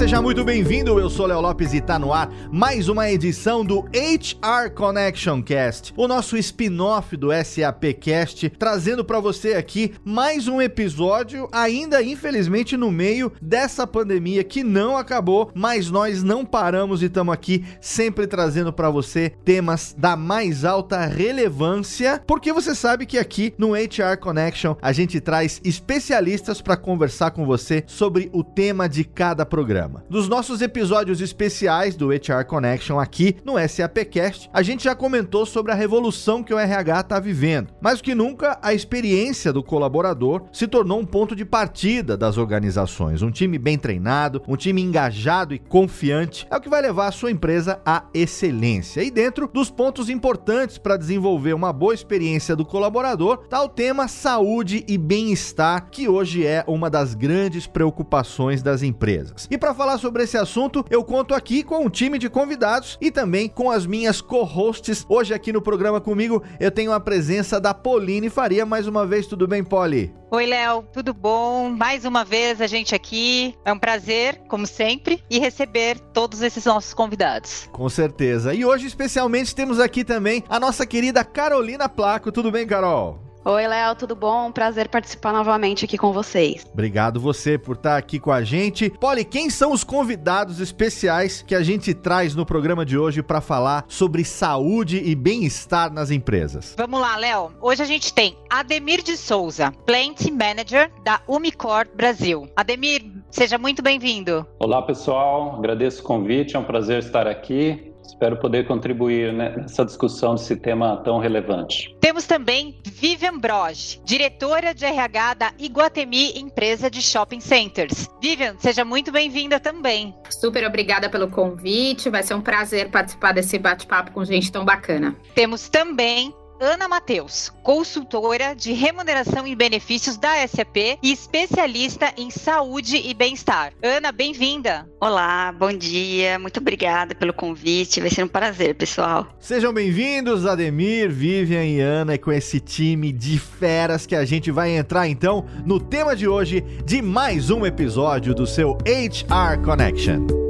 Seja muito bem-vindo. Eu sou Léo Lopes e tá no ar mais uma edição do HR Connection Cast, o nosso spin-off do SAP Cast, trazendo para você aqui mais um episódio, ainda infelizmente no meio dessa pandemia que não acabou, mas nós não paramos e estamos aqui sempre trazendo para você temas da mais alta relevância, porque você sabe que aqui no HR Connection a gente traz especialistas para conversar com você sobre o tema de cada programa programa. Dos nossos episódios especiais do HR Connection aqui no SAPcast, a gente já comentou sobre a revolução que o RH está vivendo. Mais do que nunca, a experiência do colaborador se tornou um ponto de partida das organizações. Um time bem treinado, um time engajado e confiante é o que vai levar a sua empresa à excelência. E dentro dos pontos importantes para desenvolver uma boa experiência do colaborador, está o tema saúde e bem-estar, que hoje é uma das grandes preocupações das empresas. E para falar sobre esse assunto, eu conto aqui com um time de convidados e também com as minhas co-hosts. Hoje aqui no programa comigo eu tenho a presença da Pauline Faria. Mais uma vez, tudo bem, Poli? Oi, Léo, tudo bom? Mais uma vez a gente aqui. É um prazer, como sempre, e receber todos esses nossos convidados. Com certeza. E hoje, especialmente, temos aqui também a nossa querida Carolina Placo. Tudo bem, Carol? Oi, Léo, tudo bom? Prazer participar novamente aqui com vocês. Obrigado você por estar aqui com a gente. Polly, quem são os convidados especiais que a gente traz no programa de hoje para falar sobre saúde e bem-estar nas empresas? Vamos lá, Léo. Hoje a gente tem Ademir de Souza, Plant Manager da Umicor Brasil. Ademir, seja muito bem-vindo. Olá, pessoal. Agradeço o convite. É um prazer estar aqui. Espero poder contribuir nessa discussão desse tema tão relevante. Temos também Vivian Broge, diretora de RH da Iguatemi Empresa de Shopping Centers. Vivian, seja muito bem-vinda também. Super obrigada pelo convite. Vai ser um prazer participar desse bate-papo com gente tão bacana. Temos também Ana Mateus, consultora de remuneração e benefícios da SAP e especialista em saúde e bem-estar. Ana, bem-vinda. Olá, bom dia, muito obrigada pelo convite, vai ser um prazer, pessoal. Sejam bem-vindos, Ademir, Vivian e Ana, e com esse time de feras que a gente vai entrar então no tema de hoje de mais um episódio do seu HR Connection.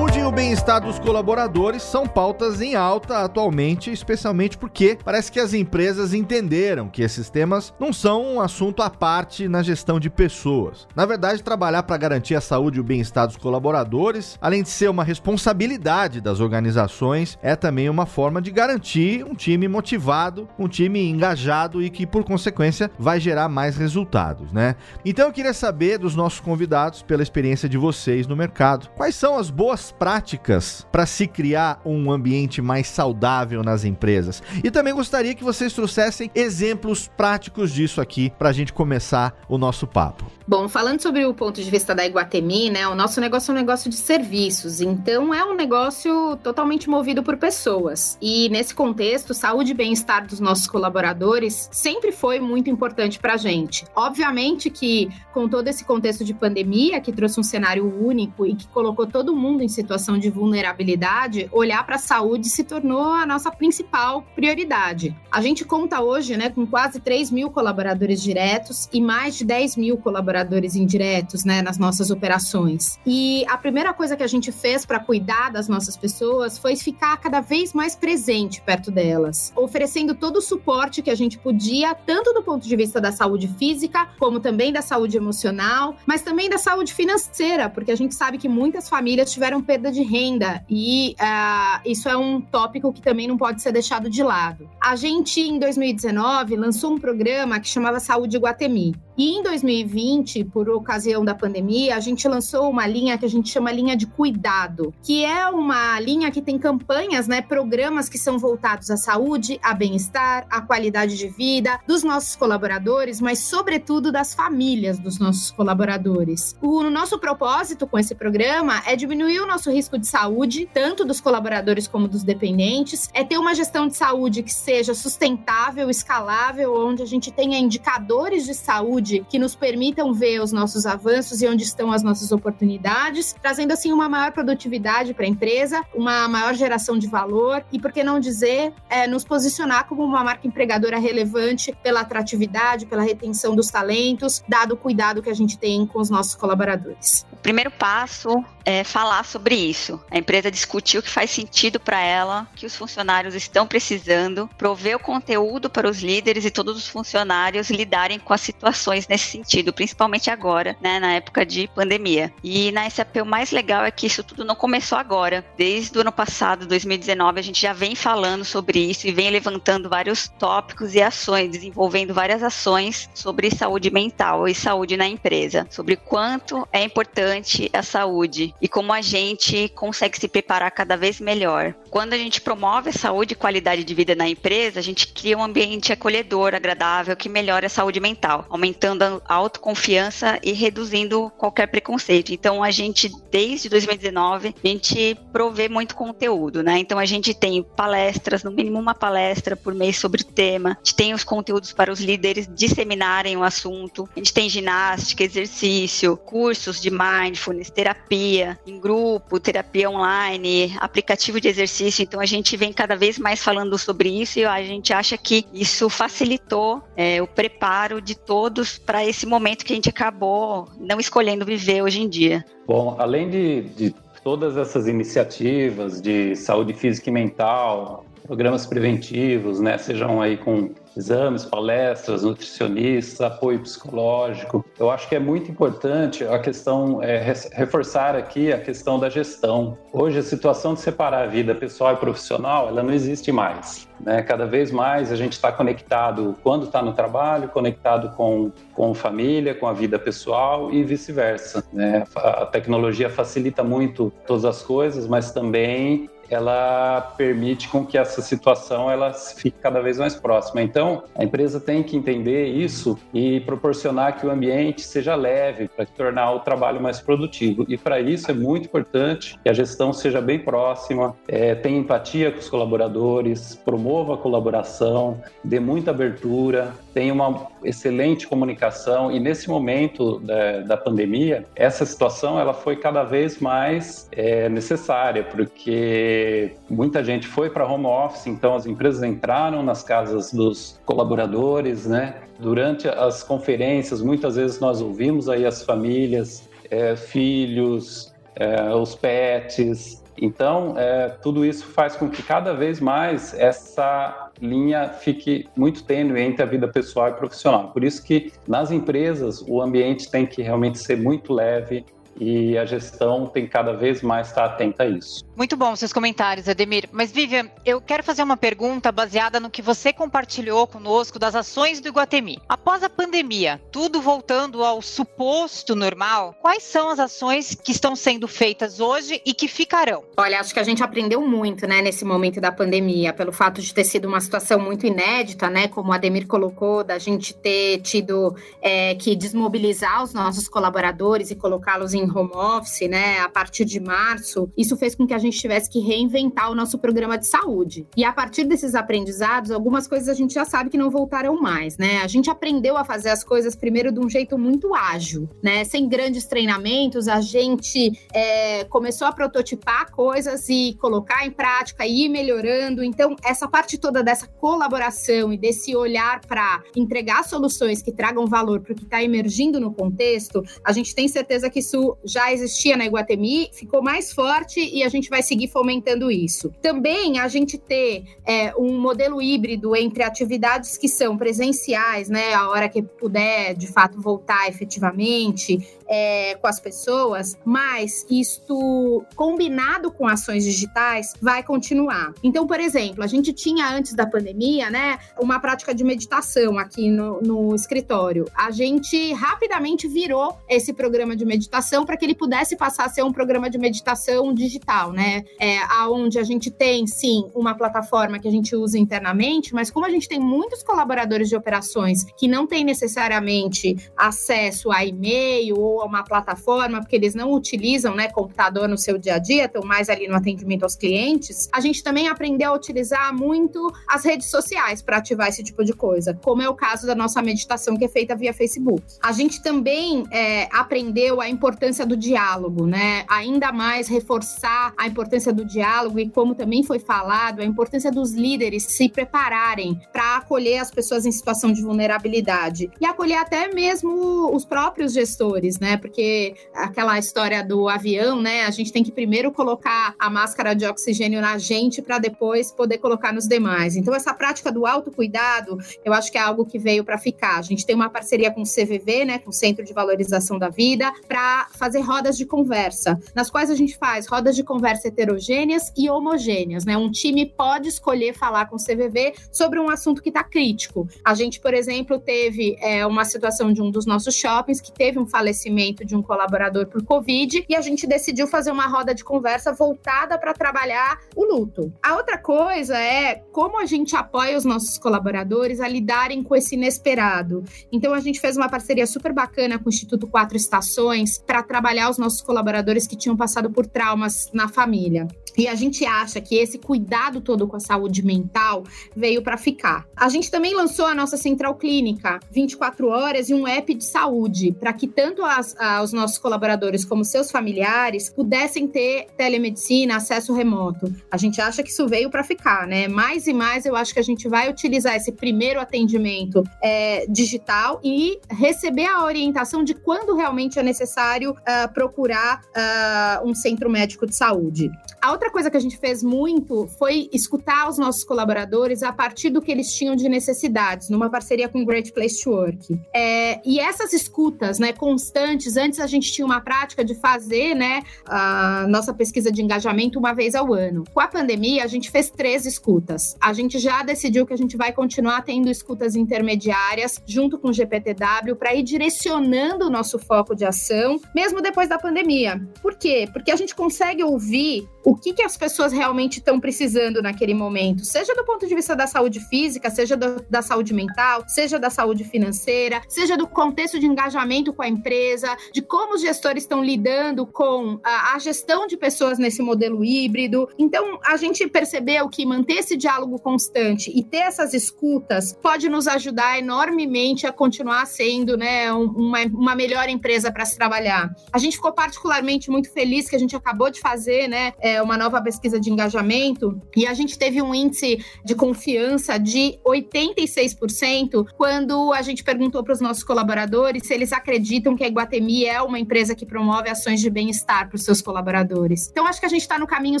Bem-estar dos colaboradores são pautas em alta atualmente, especialmente porque parece que as empresas entenderam que esses temas não são um assunto à parte na gestão de pessoas. Na verdade, trabalhar para garantir a saúde e o bem-estar dos colaboradores, além de ser uma responsabilidade das organizações, é também uma forma de garantir um time motivado, um time engajado e que, por consequência, vai gerar mais resultados, né? Então eu queria saber dos nossos convidados, pela experiência de vocês no mercado, quais são as boas práticas dicas para se criar um ambiente mais saudável nas empresas. E também gostaria que vocês trouxessem exemplos práticos disso aqui para a gente começar o nosso papo. Bom, falando sobre o ponto de vista da Iguatemi, né, o nosso negócio é um negócio de serviços, então é um negócio totalmente movido por pessoas. E nesse contexto, saúde e bem-estar dos nossos colaboradores sempre foi muito importante para a gente. Obviamente que com todo esse contexto de pandemia, que trouxe um cenário único e que colocou todo mundo em situação de vulnerabilidade, olhar para a saúde se tornou a nossa principal prioridade. A gente conta hoje né, com quase 3 mil colaboradores diretos e mais de 10 mil colaboradores indiretos né, nas nossas operações. E a primeira coisa que a gente fez para cuidar das nossas pessoas foi ficar cada vez mais presente perto delas, oferecendo todo o suporte que a gente podia, tanto do ponto de vista da saúde física, como também da saúde emocional, mas também da saúde financeira, porque a gente sabe que muitas famílias tiveram perda de renda e uh, isso é um tópico que também não pode ser deixado de lado. A gente, em 2019, lançou um programa que chamava Saúde Guatemi. E em 2020, por ocasião da pandemia, a gente lançou uma linha que a gente chama linha de cuidado, que é uma linha que tem campanhas, né, programas que são voltados à saúde, a bem-estar, à qualidade de vida dos nossos colaboradores, mas sobretudo das famílias dos nossos colaboradores. O nosso propósito com esse programa é diminuir o nosso risco de saúde, tanto dos colaboradores como dos dependentes, é ter uma gestão de saúde que seja sustentável, escalável, onde a gente tenha indicadores de saúde que nos permitam ver os nossos avanços e onde estão as nossas oportunidades, trazendo assim uma maior produtividade para a empresa, uma maior geração de valor e, por que não dizer, é, nos posicionar como uma marca empregadora relevante pela atratividade, pela retenção dos talentos, dado o cuidado que a gente tem com os nossos colaboradores. O primeiro passo é falar sobre isso. A empresa discutir o que faz sentido para ela, que os funcionários estão precisando, prover o conteúdo para os líderes e todos os funcionários lidarem com as situações nesse sentido, principalmente agora, né, na época de pandemia. E na SAP o mais legal é que isso tudo não começou agora. Desde o ano passado, 2019, a gente já vem falando sobre isso e vem levantando vários tópicos e ações, desenvolvendo várias ações sobre saúde mental e saúde na empresa, sobre quanto é importante a saúde e como a gente consegue se preparar cada vez melhor. Quando a gente promove a saúde e qualidade de vida na empresa, a gente cria um ambiente acolhedor, agradável, que melhora a saúde mental, aumentando a autoconfiança e reduzindo qualquer preconceito. Então, a gente, desde 2019, a gente provê muito conteúdo, né? Então, a gente tem palestras, no mínimo uma palestra por mês sobre o tema, a gente tem os conteúdos para os líderes disseminarem o assunto, a gente tem ginástica, exercício, cursos de mindfulness, terapia em grupo, terapia online, aplicativo de exercício. Então, a gente vem cada vez mais falando sobre isso e a gente acha que isso facilitou é, o preparo de todos para esse momento que a gente acabou não escolhendo viver hoje em dia. Bom, além de, de todas essas iniciativas de saúde física e mental, programas preventivos, né, sejam aí com exames, palestras, nutricionistas, apoio psicológico. Eu acho que é muito importante a questão, é, reforçar aqui a questão da gestão. Hoje, a situação de separar a vida pessoal e profissional, ela não existe mais. Né? Cada vez mais a gente está conectado quando está no trabalho, conectado com, com família, com a vida pessoal e vice-versa. Né? A tecnologia facilita muito todas as coisas, mas também ela permite com que essa situação ela fique cada vez mais próxima. Então, a empresa tem que entender isso e proporcionar que o ambiente seja leve para tornar o trabalho mais produtivo. E para isso é muito importante que a gestão seja bem próxima, é, tenha empatia com os colaboradores, promova a colaboração, dê muita abertura, tenha uma excelente comunicação. E nesse momento da, da pandemia, essa situação ela foi cada vez mais é, necessária, porque muita gente foi para home office, então as empresas entraram nas casas dos colaboradores, né? Durante as conferências, muitas vezes nós ouvimos aí as famílias, é, filhos, é, os pets. Então, é, tudo isso faz com que cada vez mais essa linha fique muito tênue entre a vida pessoal e profissional. Por isso que nas empresas o ambiente tem que realmente ser muito leve, e a gestão tem cada vez mais estar atenta a isso. Muito bom seus comentários, Ademir. Mas, Vivian, eu quero fazer uma pergunta baseada no que você compartilhou conosco das ações do Iguatemi. Após a pandemia, tudo voltando ao suposto normal, quais são as ações que estão sendo feitas hoje e que ficarão? Olha, acho que a gente aprendeu muito, né, nesse momento da pandemia, pelo fato de ter sido uma situação muito inédita, né, como o Ademir colocou, da gente ter tido é, que desmobilizar os nossos colaboradores e colocá-los em home office, né, a partir de março. Isso fez com que a gente tivesse que reinventar o nosso programa de saúde. E a partir desses aprendizados, algumas coisas a gente já sabe que não voltarão mais, né? A gente aprendeu a fazer as coisas primeiro de um jeito muito ágil, né? Sem grandes treinamentos, a gente é, começou a prototipar coisas e colocar em prática e ir melhorando. Então, essa parte toda dessa colaboração e desse olhar para entregar soluções que tragam valor para o que está emergindo no contexto, a gente tem certeza que isso já existia na Iguatemi, ficou mais forte e a gente vai seguir fomentando isso. Também a gente ter é, um modelo híbrido entre atividades que são presenciais, né, a hora que puder de fato voltar efetivamente, é, com as pessoas, mas isto combinado com ações digitais vai continuar. Então, por exemplo, a gente tinha antes da pandemia, né, uma prática de meditação aqui no, no escritório. A gente rapidamente virou esse programa de meditação para que ele pudesse passar a ser um programa de meditação digital, né, é, aonde a gente tem sim uma plataforma que a gente usa internamente, mas como a gente tem muitos colaboradores de operações que não têm necessariamente acesso a e-mail ou a uma plataforma, porque eles não utilizam né, computador no seu dia a dia, estão mais ali no atendimento aos clientes, a gente também aprendeu a utilizar muito as redes sociais para ativar esse tipo de coisa, como é o caso da nossa meditação que é feita via Facebook. A gente também é, aprendeu a importância do diálogo, né? Ainda mais reforçar a importância do diálogo e como também foi falado, a importância dos líderes se prepararem para acolher as pessoas em situação de vulnerabilidade e acolher até mesmo os próprios gestores, né? Porque aquela história do avião, né? A gente tem que primeiro colocar a máscara de oxigênio na gente para depois poder colocar nos demais. Então, essa prática do autocuidado, eu acho que é algo que veio para ficar. A gente tem uma parceria com o CVV, né? Com o Centro de Valorização da Vida, para fazer rodas de conversa, nas quais a gente faz rodas de conversa heterogêneas e homogêneas, né? Um time pode escolher falar com o CVV sobre um assunto que está crítico. A gente, por exemplo, teve é, uma situação de um dos nossos shoppings que teve um falecimento de um colaborador por Covid e a gente decidiu fazer uma roda de conversa voltada para trabalhar o luto. A outra coisa é como a gente apoia os nossos colaboradores a lidarem com esse inesperado. Então, a gente fez uma parceria super bacana com o Instituto Quatro Estações para trabalhar os nossos colaboradores que tinham passado por traumas na família. E a gente acha que esse cuidado todo com a saúde mental veio para ficar. A gente também lançou a nossa central clínica, 24 horas e um app de saúde, para que tanto as, a, os nossos colaboradores como seus familiares pudessem ter telemedicina, acesso remoto. A gente acha que isso veio para ficar, né? Mais e mais eu acho que a gente vai utilizar esse primeiro atendimento é, digital e receber a orientação de quando realmente é necessário uh, procurar uh, um centro médico de saúde. A outra coisa que a gente fez muito foi escutar os nossos colaboradores a partir do que eles tinham de necessidades, numa parceria com o Great Place to Work. É, e essas escutas, né, constantes, antes a gente tinha uma prática de fazer, né, a nossa pesquisa de engajamento uma vez ao ano. Com a pandemia, a gente fez três escutas. A gente já decidiu que a gente vai continuar tendo escutas intermediárias junto com o GPTW para ir direcionando o nosso foco de ação, mesmo depois da pandemia. Por quê? Porque a gente consegue ouvir o que, que as pessoas realmente estão precisando naquele momento, seja do ponto de vista da saúde física, seja do, da saúde mental, seja da saúde financeira, seja do contexto de engajamento com a empresa, de como os gestores estão lidando com a, a gestão de pessoas nesse modelo híbrido. Então, a gente percebeu que manter esse diálogo constante e ter essas escutas pode nos ajudar enormemente a continuar sendo né, uma, uma melhor empresa para se trabalhar. A gente ficou particularmente muito feliz que a gente acabou de fazer né, é, uma nova pesquisa de engajamento e a gente teve um índice de confiança de 86% quando a gente perguntou para os nossos colaboradores se eles acreditam que a Iguatemi é uma empresa que promove ações de bem-estar para os seus colaboradores. Então, acho que a gente está no caminho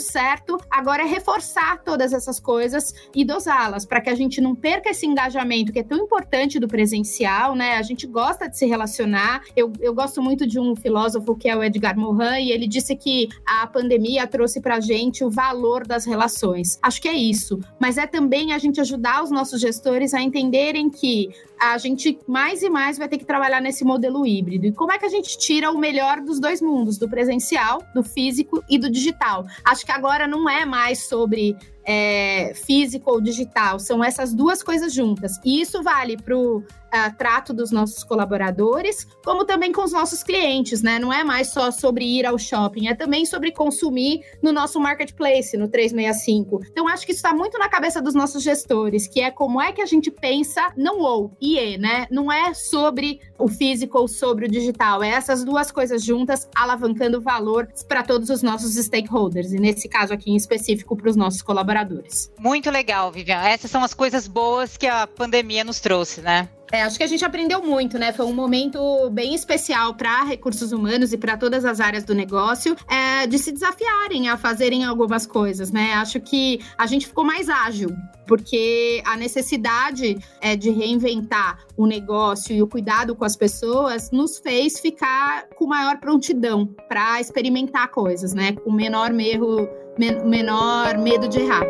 certo. Agora é reforçar todas essas coisas e dosá-las para que a gente não perca esse engajamento que é tão importante do presencial, né? A gente gosta de se relacionar. Eu, eu gosto muito de um filósofo que é o Edgar Morin e ele disse que a pandemia trouxe para a gente o valor das relações. Acho que é isso. Mas é também a gente ajudar os nossos gestores a entenderem que a gente mais e mais vai ter que trabalhar nesse modelo híbrido. E como é que a gente tira o melhor dos dois mundos, do presencial, do físico e do digital? Acho que agora não é mais sobre é, físico ou digital, são essas duas coisas juntas. E isso vale para o uh, trato dos nossos colaboradores, como também com os nossos clientes, né? Não é mais só sobre ir ao shopping, é também sobre consumir no nosso marketplace, no 365. Então, acho que isso está muito na cabeça dos nossos gestores, que é como é que a gente pensa, não ou, IE, né? Não é sobre o físico ou sobre o digital, é essas duas coisas juntas alavancando valor para todos os nossos stakeholders, e nesse caso aqui em específico para os nossos colaboradores colaboradores. Muito legal, Vivian. Essas são as coisas boas que a pandemia nos trouxe, né? É, acho que a gente aprendeu muito, né? Foi um momento bem especial para recursos humanos e para todas as áreas do negócio é, de se desafiarem a fazerem algumas coisas, né? Acho que a gente ficou mais ágil, porque a necessidade é, de reinventar o negócio e o cuidado com as pessoas nos fez ficar com maior prontidão para experimentar coisas, né? Com menor erro, men menor medo de errar.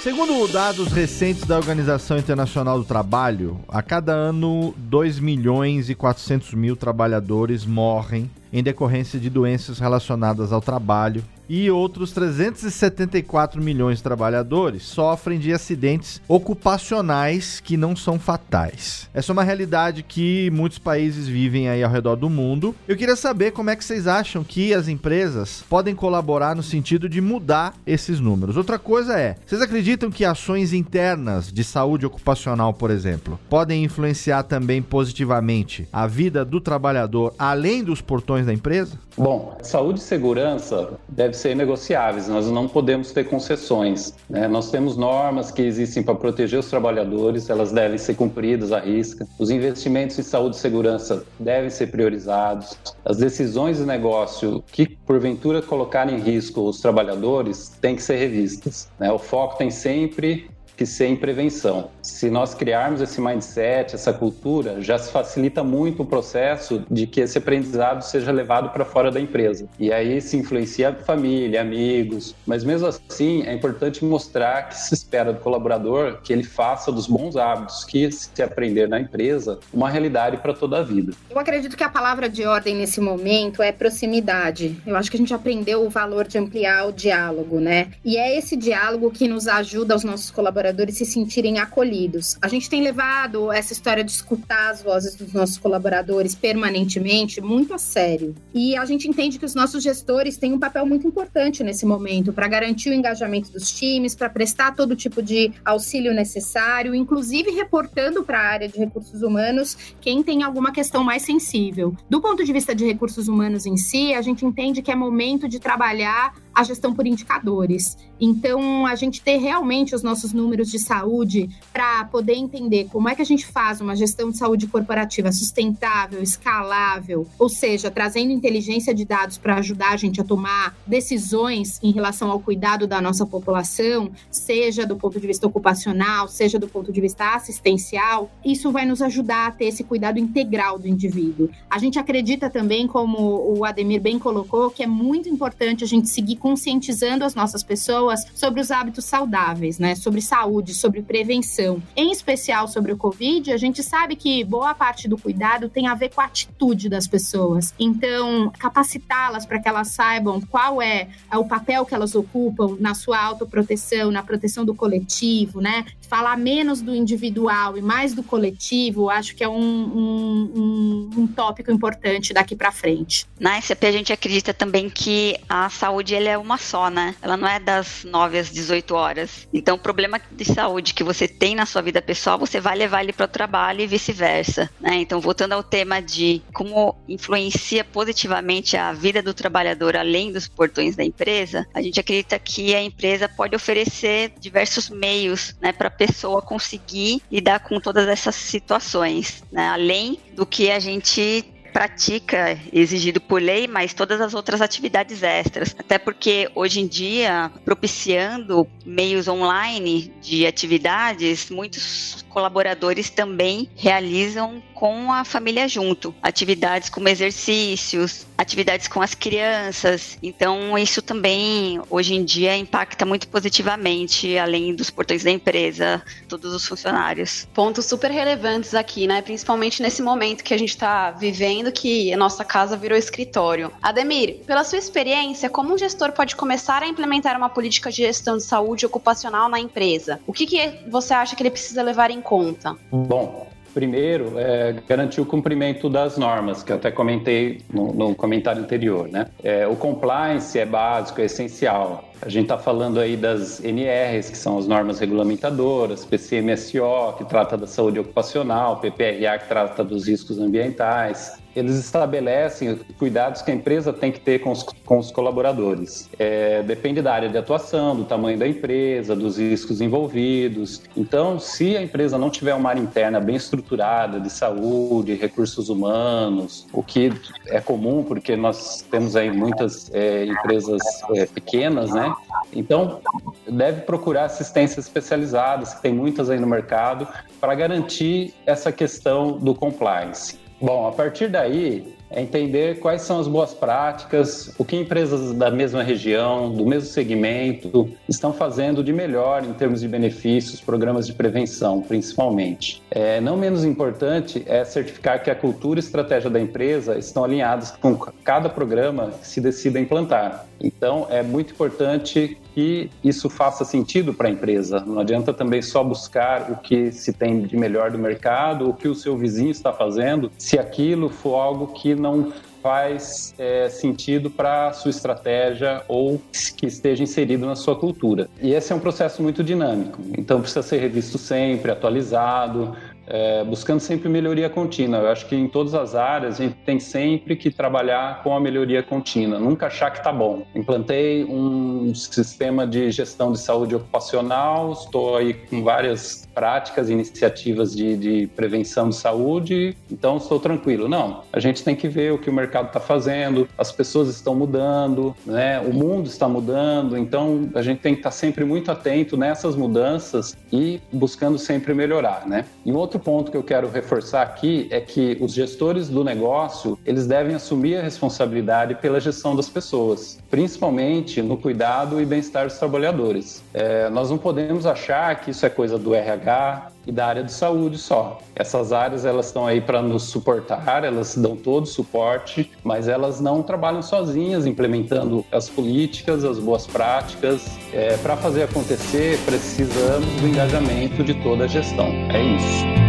Segundo dados recentes da Organização Internacional do Trabalho, a cada ano 2 milhões e 400 mil trabalhadores morrem em decorrência de doenças relacionadas ao trabalho e outros 374 milhões de trabalhadores sofrem de acidentes ocupacionais que não são fatais. Essa é uma realidade que muitos países vivem aí ao redor do mundo. Eu queria saber como é que vocês acham que as empresas podem colaborar no sentido de mudar esses números. Outra coisa é, vocês acreditam que ações internas de saúde ocupacional, por exemplo, podem influenciar também positivamente a vida do trabalhador além dos portões da empresa? Bom, saúde e segurança deve ser negociáveis, nós não podemos ter concessões. Né? Nós temos normas que existem para proteger os trabalhadores, elas devem ser cumpridas à risca. Os investimentos em saúde e segurança devem ser priorizados. As decisões de negócio que, porventura, colocarem em risco os trabalhadores têm que ser revistas. Né? O foco tem sempre que ser em prevenção. Se nós criarmos esse mindset, essa cultura, já se facilita muito o processo de que esse aprendizado seja levado para fora da empresa. E aí se influencia a família, amigos, mas mesmo assim é importante mostrar que se espera do colaborador que ele faça dos bons hábitos que se aprender na empresa uma realidade para toda a vida. Eu acredito que a palavra de ordem nesse momento é proximidade. Eu acho que a gente aprendeu o valor de ampliar o diálogo, né? E é esse diálogo que nos ajuda os nossos colaboradores se sentirem acolhidos. A gente tem levado essa história de escutar as vozes dos nossos colaboradores permanentemente muito a sério. E a gente entende que os nossos gestores têm um papel muito importante nesse momento para garantir o engajamento dos times, para prestar todo tipo de auxílio necessário, inclusive reportando para a área de recursos humanos quem tem alguma questão mais sensível. Do ponto de vista de recursos humanos em si, a gente entende que é momento de trabalhar a gestão por indicadores. Então, a gente ter realmente os nossos números de saúde para poder entender como é que a gente faz uma gestão de saúde corporativa sustentável, escalável, ou seja, trazendo inteligência de dados para ajudar a gente a tomar decisões em relação ao cuidado da nossa população, seja do ponto de vista ocupacional, seja do ponto de vista assistencial, isso vai nos ajudar a ter esse cuidado integral do indivíduo. A gente acredita também, como o Ademir bem colocou, que é muito importante a gente seguir conscientizando as nossas pessoas sobre os hábitos saudáveis, né? Sobre saúde, sobre prevenção. Em especial sobre o Covid, a gente sabe que boa parte do cuidado tem a ver com a atitude das pessoas. Então, capacitá-las para que elas saibam qual é, o papel que elas ocupam na sua autoproteção, na proteção do coletivo, né? Falar menos do individual e mais do coletivo, acho que é um, um, um, um tópico importante daqui para frente. Na SAP, a gente acredita também que a saúde é uma só, né? Ela não é das 9 às 18 horas. Então, o problema de saúde que você tem na sua vida pessoal, você vai levar ele para o trabalho e vice-versa, né? Então, voltando ao tema de como influencia positivamente a vida do trabalhador além dos portões da empresa, a gente acredita que a empresa pode oferecer diversos meios, né, para a pessoa conseguir lidar com todas essas situações, né? Além do que a gente pratica exigido por lei, mas todas as outras atividades extras. Até porque hoje em dia, propiciando meios online de atividades, muitos colaboradores também realizam com a família junto. Atividades como exercícios, atividades com as crianças. Então, isso também, hoje em dia, impacta muito positivamente, além dos portões da empresa, todos os funcionários. Pontos super relevantes aqui, né? Principalmente nesse momento que a gente está vivendo, que a nossa casa virou escritório. Ademir, pela sua experiência, como um gestor pode começar a implementar uma política de gestão de saúde ocupacional na empresa? O que, que você acha que ele precisa levar em conta? Bom, Primeiro, é, garantir o cumprimento das normas, que eu até comentei no, no comentário anterior. Né? É, o compliance é básico, é essencial. A gente está falando aí das NRs, que são as normas regulamentadoras, PCMSO, que trata da saúde ocupacional, PPRA, que trata dos riscos ambientais, eles estabelecem cuidados que a empresa tem que ter com os, com os colaboradores. É, depende da área de atuação, do tamanho da empresa, dos riscos envolvidos. Então, se a empresa não tiver uma área interna bem estruturada de saúde, recursos humanos, o que é comum porque nós temos aí muitas é, empresas é, pequenas, né? Então, deve procurar assistências especializadas, que tem muitas aí no mercado, para garantir essa questão do compliance. Bom, a partir daí, é entender quais são as boas práticas, o que empresas da mesma região, do mesmo segmento, estão fazendo de melhor em termos de benefícios, programas de prevenção, principalmente. É, não menos importante é certificar que a cultura e estratégia da empresa estão alinhadas com cada programa que se decida implantar. Então, é muito importante que isso faça sentido para a empresa. Não adianta também só buscar o que se tem de melhor do mercado, o que o seu vizinho está fazendo, se aquilo for algo que não faz é, sentido para a sua estratégia ou que esteja inserido na sua cultura. E esse é um processo muito dinâmico, então precisa ser revisto sempre, atualizado, é, buscando sempre melhoria contínua. Eu acho que em todas as áreas a gente tem sempre que trabalhar com a melhoria contínua, nunca achar que está bom. Implantei um sistema de gestão de saúde ocupacional, estou aí com várias práticas, iniciativas de, de prevenção de saúde, então estou tranquilo. Não, a gente tem que ver o que o mercado está fazendo, as pessoas estão mudando, né? o mundo está mudando, então a gente tem que estar tá sempre muito atento nessas mudanças e buscando sempre melhorar. Né? E outro ponto que eu quero reforçar aqui é que os gestores do negócio eles devem assumir a responsabilidade pela gestão das pessoas, principalmente no cuidado e bem-estar dos trabalhadores. É, nós não podemos achar que isso é coisa do RH e da área de saúde só. Essas áreas elas estão aí para nos suportar, elas dão todo o suporte, mas elas não trabalham sozinhas implementando as políticas, as boas práticas. É, para fazer acontecer, precisamos do engajamento de toda a gestão. É isso.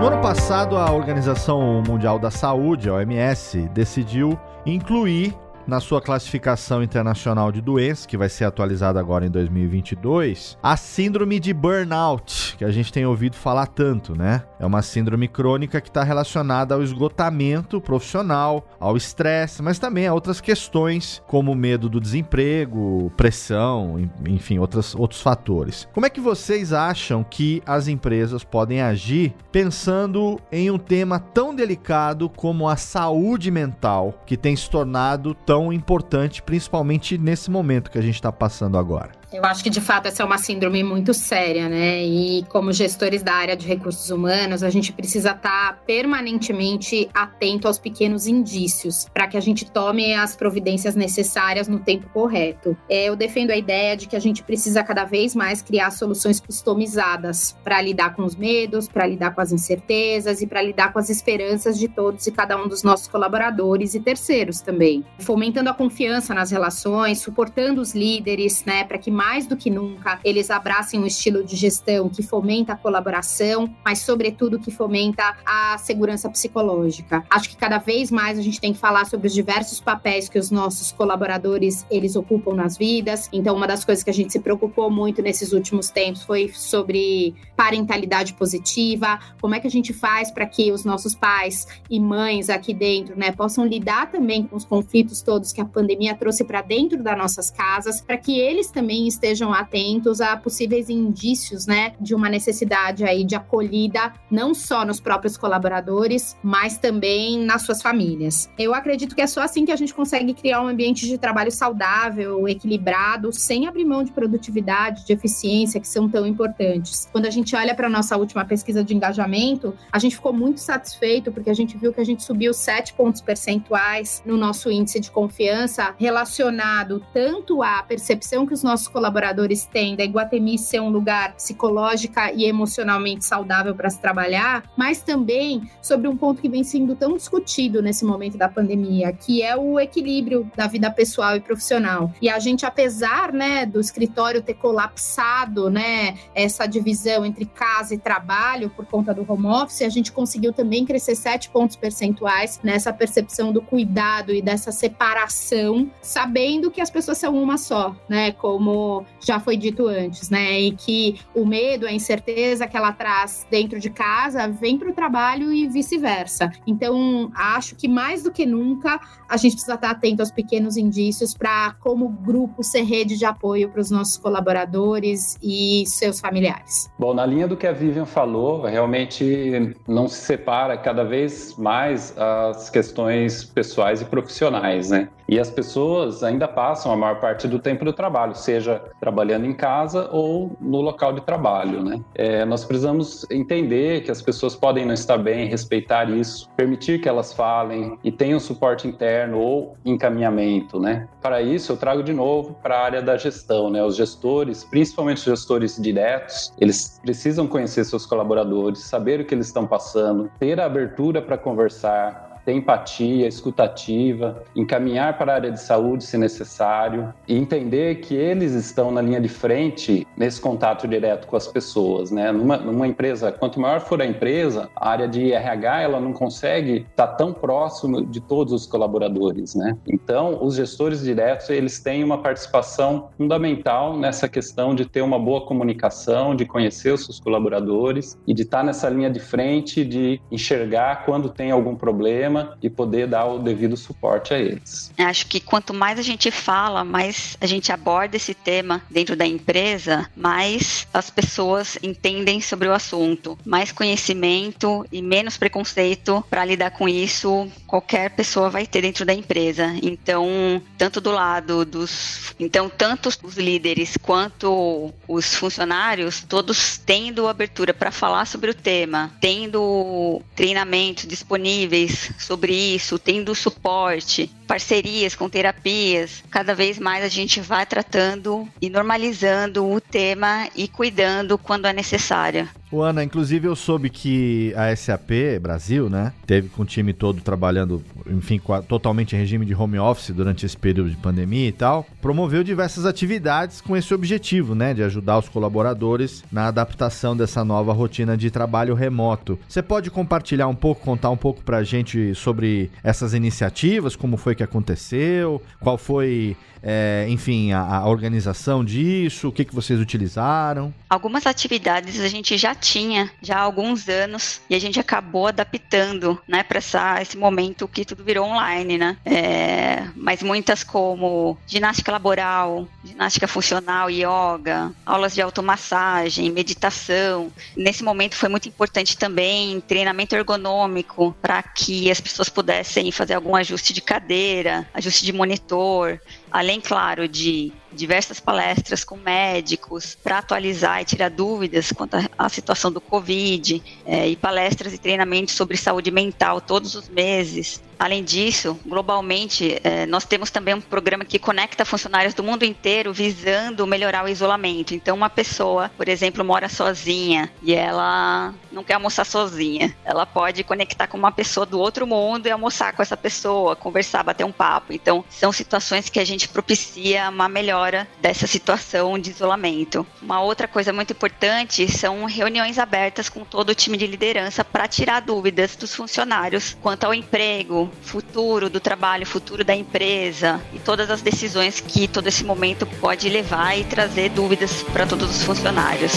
No ano passado, a Organização Mundial da Saúde, a OMS, decidiu incluir na sua classificação internacional de doenças, que vai ser atualizada agora em 2022, a síndrome de burnout, que a gente tem ouvido falar tanto, né? É uma síndrome crônica que está relacionada ao esgotamento profissional, ao estresse, mas também a outras questões como medo do desemprego, pressão, enfim, outras, outros fatores. Como é que vocês acham que as empresas podem agir pensando em um tema tão delicado como a saúde mental, que tem se tornado tão importante, principalmente nesse momento que a gente está passando agora. Eu acho que de fato essa é uma síndrome muito séria, né? E como gestores da área de recursos humanos, a gente precisa estar tá permanentemente atento aos pequenos indícios para que a gente tome as providências necessárias no tempo correto. É, eu defendo a ideia de que a gente precisa cada vez mais criar soluções customizadas para lidar com os medos, para lidar com as incertezas e para lidar com as esperanças de todos e cada um dos nossos colaboradores e terceiros também. Fomentando a confiança nas relações, suportando os líderes, né, para que mais do que nunca eles abracem um estilo de gestão que fomenta a colaboração, mas sobretudo que fomenta a segurança psicológica. Acho que cada vez mais a gente tem que falar sobre os diversos papéis que os nossos colaboradores eles ocupam nas vidas. Então, uma das coisas que a gente se preocupou muito nesses últimos tempos foi sobre parentalidade positiva, como é que a gente faz para que os nossos pais e mães aqui dentro, né, possam lidar também com os conflitos todos que a pandemia trouxe para dentro das nossas casas, para que eles também estejam atentos a possíveis indícios, né, de uma necessidade aí de acolhida, não só nos próprios colaboradores, mas também nas suas famílias. Eu acredito que é só assim que a gente consegue criar um ambiente de trabalho saudável, equilibrado, sem abrir mão de produtividade, de eficiência, que são tão importantes. Quando a gente olha para a nossa última pesquisa de engajamento, a gente ficou muito satisfeito porque a gente viu que a gente subiu 7 pontos percentuais no nosso índice de confiança relacionado tanto à percepção que os nossos colaboradores têm da Iguatemi ser um lugar psicológica e emocionalmente saudável para se trabalhar, mas também sobre um ponto que vem sendo tão discutido nesse momento da pandemia, que é o equilíbrio da vida pessoal e profissional. E a gente, apesar, né, do escritório ter colapsado, né, essa divisão entre casa e trabalho por conta do home office, a gente conseguiu também crescer sete pontos percentuais nessa percepção do cuidado e dessa separação, sabendo que as pessoas são uma só, né, como já foi dito antes, né, e que o medo, a incerteza que ela traz dentro de casa vem para o trabalho e vice-versa. Então, acho que mais do que nunca a gente precisa estar atento aos pequenos indícios para, como grupo, ser rede de apoio para os nossos colaboradores e seus familiares. Bom, na linha do que a Vivian falou, realmente não se separa cada vez mais as questões pessoais e profissionais, né? E as pessoas ainda passam a maior parte do tempo do trabalho, seja trabalhando em casa ou no local de trabalho, né? É, nós precisamos entender que as pessoas podem não estar bem, respeitar isso, permitir que elas falem e tenham suporte interno ou encaminhamento, né? Para isso, eu trago de novo para a área da gestão, né? Os gestores, principalmente os gestores diretos, eles precisam conhecer seus colaboradores, saber o que eles estão passando, ter a abertura para conversar, ter empatia, escutativa, encaminhar para a área de saúde se necessário e entender que eles estão na linha de frente nesse contato direto com as pessoas, né? Numa, numa empresa, quanto maior for a empresa, a área de RH ela não consegue estar tão próximo de todos os colaboradores, né? Então, os gestores diretos eles têm uma participação fundamental nessa questão de ter uma boa comunicação, de conhecer os seus colaboradores e de estar nessa linha de frente, de enxergar quando tem algum problema e poder dar o devido suporte a eles. Acho que quanto mais a gente fala, mais a gente aborda esse tema dentro da empresa, mais as pessoas entendem sobre o assunto, mais conhecimento e menos preconceito para lidar com isso qualquer pessoa vai ter dentro da empresa. Então, tanto do lado dos, então tanto os líderes quanto os funcionários, todos tendo abertura para falar sobre o tema, tendo treinamentos disponíveis sobre isso, tendo suporte, parcerias com terapias, cada vez mais a gente vai tratando e normalizando o tema e cuidando quando é necessário. O Ana, inclusive eu soube que a SAP Brasil, né, teve com o time todo trabalhando, enfim, totalmente em regime de home office durante esse período de pandemia e tal, promoveu diversas atividades com esse objetivo, né, de ajudar os colaboradores na adaptação dessa nova rotina de trabalho remoto. Você pode compartilhar um pouco, contar um pouco pra gente sobre essas iniciativas, como foi que aconteceu, qual foi é, enfim, a, a, organização disso, o que, que vocês utilizaram? Algumas atividades a gente já tinha já há alguns anos e a gente acabou adaptando, né, para esse momento que tudo virou online, né? É, mas muitas como ginástica laboral, ginástica funcional, yoga, aulas de automassagem, meditação. Nesse momento foi muito importante também treinamento ergonômico para que as pessoas pudessem fazer algum ajuste de cadeira, ajuste de monitor, além, claro, de diversas palestras com médicos para atualizar e tirar dúvidas quanto à situação do Covid, é, e palestras e treinamentos sobre saúde mental todos os meses. Além disso, globalmente, é, nós temos também um programa que conecta funcionários do mundo inteiro visando melhorar o isolamento. Então, uma pessoa, por exemplo, mora sozinha e ela não quer almoçar sozinha. Ela pode conectar com uma pessoa do outro mundo e almoçar com essa pessoa, conversar, bater um papo. Então, são situações que a gente propicia uma melhora dessa situação de isolamento. Uma outra coisa muito importante são reuniões abertas com todo o time de liderança para tirar dúvidas dos funcionários quanto ao emprego, futuro do trabalho, futuro da empresa e todas as decisões que todo esse momento pode levar e trazer dúvidas para todos os funcionários.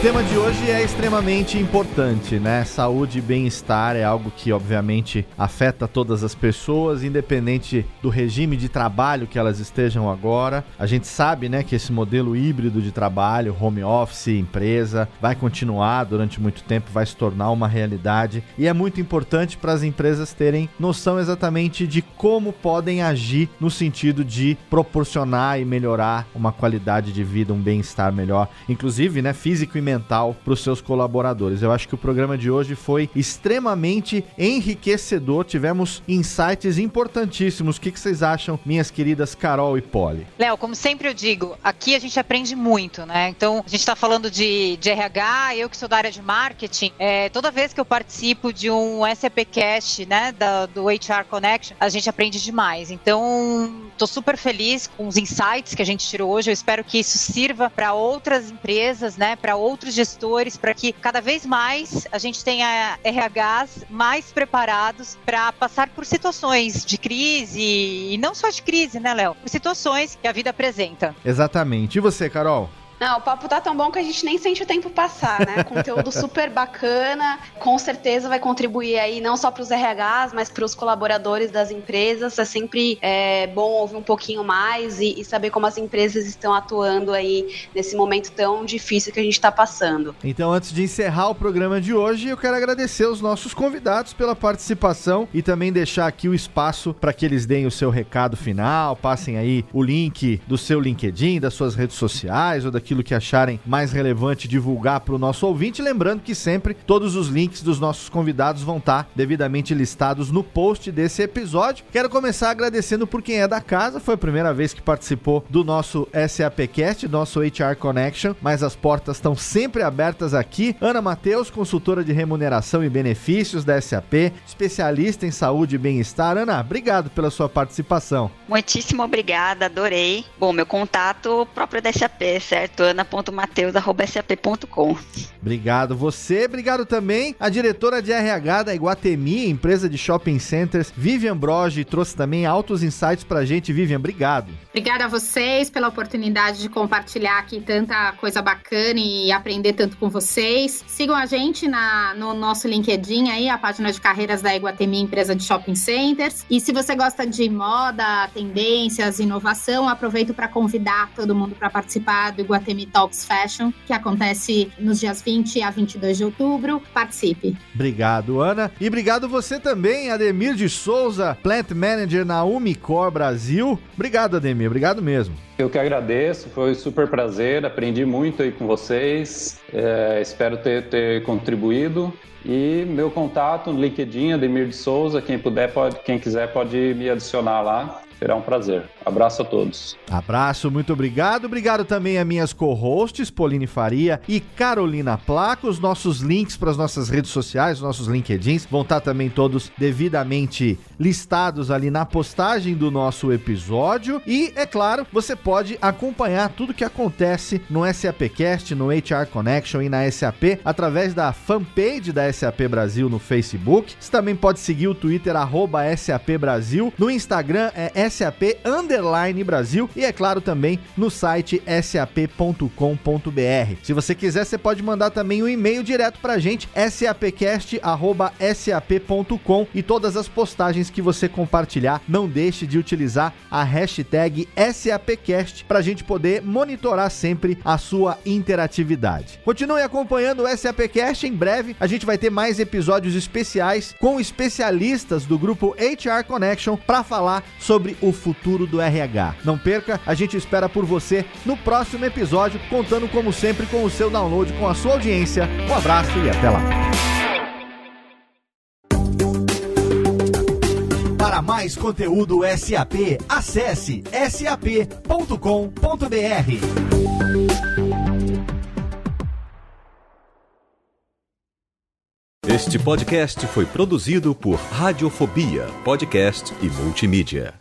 Tema de hoje é extremamente importante, né? Saúde e bem-estar é algo que, obviamente, afeta todas as pessoas, independente do regime de trabalho que elas estejam agora. A gente sabe, né, que esse modelo híbrido de trabalho, home office, empresa, vai continuar durante muito tempo, vai se tornar uma realidade. E é muito importante para as empresas terem noção exatamente de como podem agir no sentido de proporcionar e melhorar uma qualidade de vida, um bem-estar melhor, inclusive, né, físico e para os seus colaboradores. Eu acho que o programa de hoje foi extremamente enriquecedor. Tivemos insights importantíssimos. O que, que vocês acham, minhas queridas Carol e Polly? Léo, como sempre eu digo, aqui a gente aprende muito, né? Então, a gente está falando de, de RH, eu que sou da área de marketing, é, toda vez que eu participo de um SAP Cast, né, da, do HR Connection, a gente aprende demais. Então, estou super feliz com os insights que a gente tirou hoje. Eu espero que isso sirva para outras empresas, né, para outros gestores, para que cada vez mais a gente tenha RHs mais preparados para passar por situações de crise e não só de crise, né, Léo? Por situações que a vida apresenta. Exatamente. E você, Carol? Não, o papo tá tão bom que a gente nem sente o tempo passar, né? Conteúdo super bacana, com certeza vai contribuir aí não só para os RHs, mas para os colaboradores das empresas. É sempre é, bom ouvir um pouquinho mais e, e, saber como as empresas estão atuando aí nesse momento tão difícil que a gente está passando. Então, antes de encerrar o programa de hoje, eu quero agradecer os nossos convidados pela participação e também deixar aqui o espaço para que eles deem o seu recado final, passem aí o link do seu LinkedIn, das suas redes sociais ou daqui aquilo que acharem mais relevante divulgar para o nosso ouvinte. Lembrando que sempre todos os links dos nossos convidados vão estar tá devidamente listados no post desse episódio. Quero começar agradecendo por quem é da casa, foi a primeira vez que participou do nosso SAPcast, nosso HR Connection, mas as portas estão sempre abertas aqui. Ana Matheus, consultora de remuneração e benefícios da SAP, especialista em saúde e bem-estar. Ana, obrigado pela sua participação. Muitíssimo obrigada, adorei. Bom, meu contato próprio da SAP, certo? ana.mateus.sap.com. Obrigado você, obrigado também a diretora de RH da Iguatemi, empresa de shopping centers, Vivian Broge, trouxe também altos insights pra gente. Vivian, obrigado. Obrigada a vocês pela oportunidade de compartilhar aqui tanta coisa bacana e aprender tanto com vocês. Sigam a gente na, no nosso LinkedIn aí, a página de carreiras da Iguatemi, empresa de shopping centers. E se você gosta de moda, tendências, inovação, aproveito para convidar todo mundo para participar do Iguatemi Iguatemi Talks Fashion, que acontece nos dias 20 a 22 de outubro. Participe. Obrigado, Ana. E obrigado você também, Ademir de Souza, Plant Manager na Umicor Brasil. Obrigado, Ademir. Obrigado mesmo. Eu que agradeço, foi um super prazer, aprendi muito aí com vocês, é, espero ter, ter contribuído. E meu contato no LinkedIn, Ademir de Souza, quem puder, pode, quem quiser pode me adicionar lá. Será um prazer. Abraço a todos. Abraço, muito obrigado. Obrigado também a minhas co-hosts, Pauline Faria e Carolina Placa. Os nossos links para as nossas redes sociais, os nossos LinkedIns, vão estar também todos devidamente listados ali na postagem do nosso episódio. E, é claro, você pode acompanhar tudo que acontece no SAPcast, no HR Connection e na SAP através da fanpage da SAP Brasil no Facebook. Você também pode seguir o Twitter, arroba SAP Brasil. No Instagram é SAP Underline Brasil e é claro também no site sap.com.br. Se você quiser, você pode mandar também um e-mail direto pra gente, sapcast@sap.com e todas as postagens que você compartilhar, não deixe de utilizar a hashtag SAPcast pra gente poder monitorar sempre a sua interatividade. Continue acompanhando o SAPcast, em breve a gente vai ter mais episódios especiais com especialistas do grupo HR Connection para falar sobre o futuro do RH. Não perca, a gente espera por você no próximo episódio, contando como sempre com o seu download, com a sua audiência. Um abraço e até lá. Para mais conteúdo SAP, acesse sap.com.br. Este podcast foi produzido por Radiofobia, podcast e multimídia.